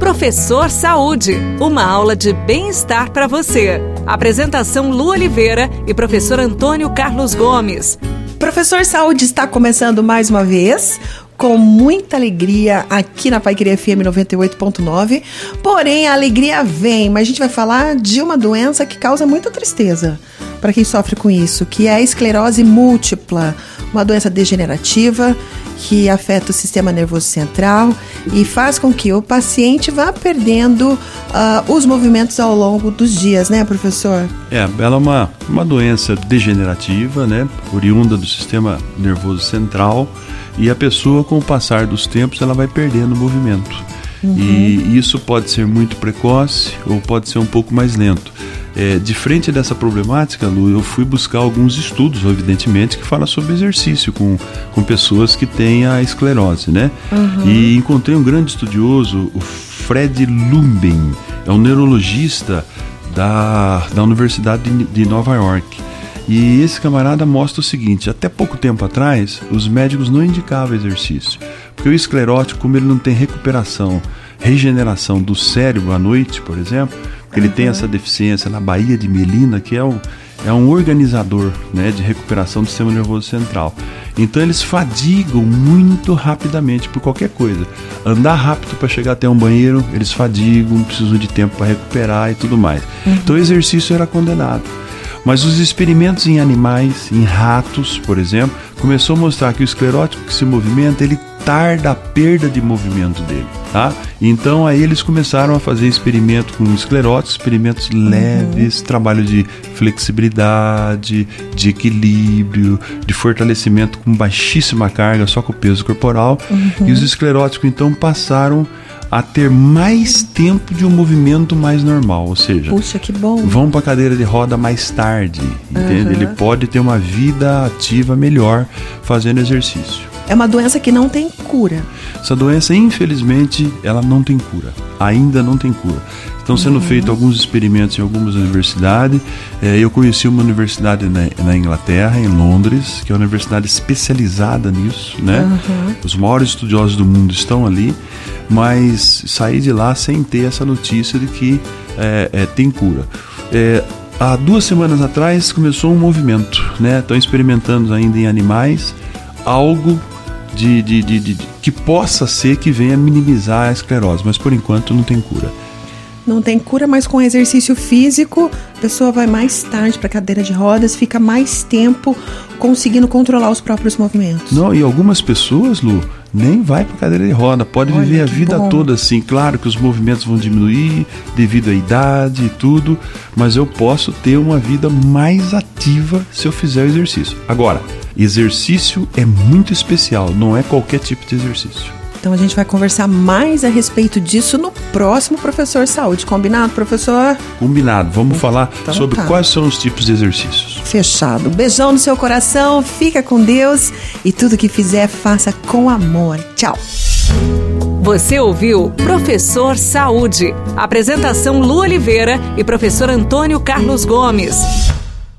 Professor Saúde, uma aula de bem-estar para você. Apresentação Lu Oliveira e professor Antônio Carlos Gomes. Professor Saúde está começando mais uma vez com muita alegria aqui na Paiqueria FM 98.9. Porém, a alegria vem, mas a gente vai falar de uma doença que causa muita tristeza para quem sofre com isso, que é a esclerose múltipla, uma doença degenerativa que afeta o sistema nervoso central e faz com que o paciente vá perdendo uh, os movimentos ao longo dos dias, né, professor? É, ela é uma, uma doença degenerativa, né, oriunda do sistema nervoso central e a pessoa, com o passar dos tempos, ela vai perdendo o movimento. Uhum. E isso pode ser muito precoce ou pode ser um pouco mais lento. É, de frente dessa problemática, Lu, eu fui buscar alguns estudos, evidentemente, que falam sobre exercício com, com pessoas que têm a esclerose, né? Uhum. E encontrei um grande estudioso, o Fred Lumben, é um neurologista da, da Universidade de, de Nova York. E esse camarada mostra o seguinte: até pouco tempo atrás, os médicos não indicavam exercício, porque o esclerótico, como ele não tem recuperação, regeneração do cérebro à noite, por exemplo, ele uhum. tem essa deficiência na baía de mielina, que é um, é um organizador né, de recuperação do sistema nervoso central. Então eles fadigam muito rapidamente por qualquer coisa. Andar rápido para chegar até um banheiro, eles fadigam, precisam de tempo para recuperar e tudo mais. Uhum. Então o exercício era condenado. Mas os experimentos em animais, em ratos, por exemplo, começou a mostrar que o esclerótico que se movimenta, ele tarda a perda de movimento dele, tá? Então aí eles começaram a fazer experimento com escleróticos, experimentos uhum. leves, trabalho de flexibilidade, de equilíbrio, de fortalecimento com baixíssima carga, só com o peso corporal. Uhum. E os escleróticos então passaram a ter mais tempo de um movimento mais normal, ou seja, Puxa, que bom. vão para a cadeira de roda mais tarde, entende? Uhum. Ele pode ter uma vida ativa melhor fazendo exercício. É uma doença que não tem cura. Essa doença, infelizmente, ela não tem cura. Ainda não tem cura. Estão sendo uhum. feitos alguns experimentos em algumas universidades. É, eu conheci uma universidade na, na, Inglaterra, em Londres, que é uma universidade especializada nisso, né? Uhum. Os maiores estudiosos do mundo estão ali, mas saí de lá sem ter essa notícia de que é, é, tem cura. É, há duas semanas atrás começou um movimento, né? Estão experimentando ainda em animais algo de, de, de, de, que possa ser que venha minimizar a esclerose, mas por enquanto não tem cura. Não tem cura, mas com exercício físico, a pessoa vai mais tarde para a cadeira de rodas, fica mais tempo conseguindo controlar os próprios movimentos. Não, e algumas pessoas, Lu, nem vai para cadeira de roda, pode Olha, viver a vida bom. toda assim. Claro que os movimentos vão diminuir devido à idade e tudo, mas eu posso ter uma vida mais ativa se eu fizer o exercício. Agora, exercício é muito especial, não é qualquer tipo de exercício. Então a gente vai conversar mais a respeito disso no próximo Professor Saúde. Combinado, professor? Combinado. Vamos falar então, sobre tá. quais são os tipos de exercícios. Fechado. Beijão no seu coração, fica com Deus e tudo que fizer, faça com amor. Tchau. Você ouviu Professor Saúde. Apresentação Lu Oliveira e professor Antônio Carlos Gomes.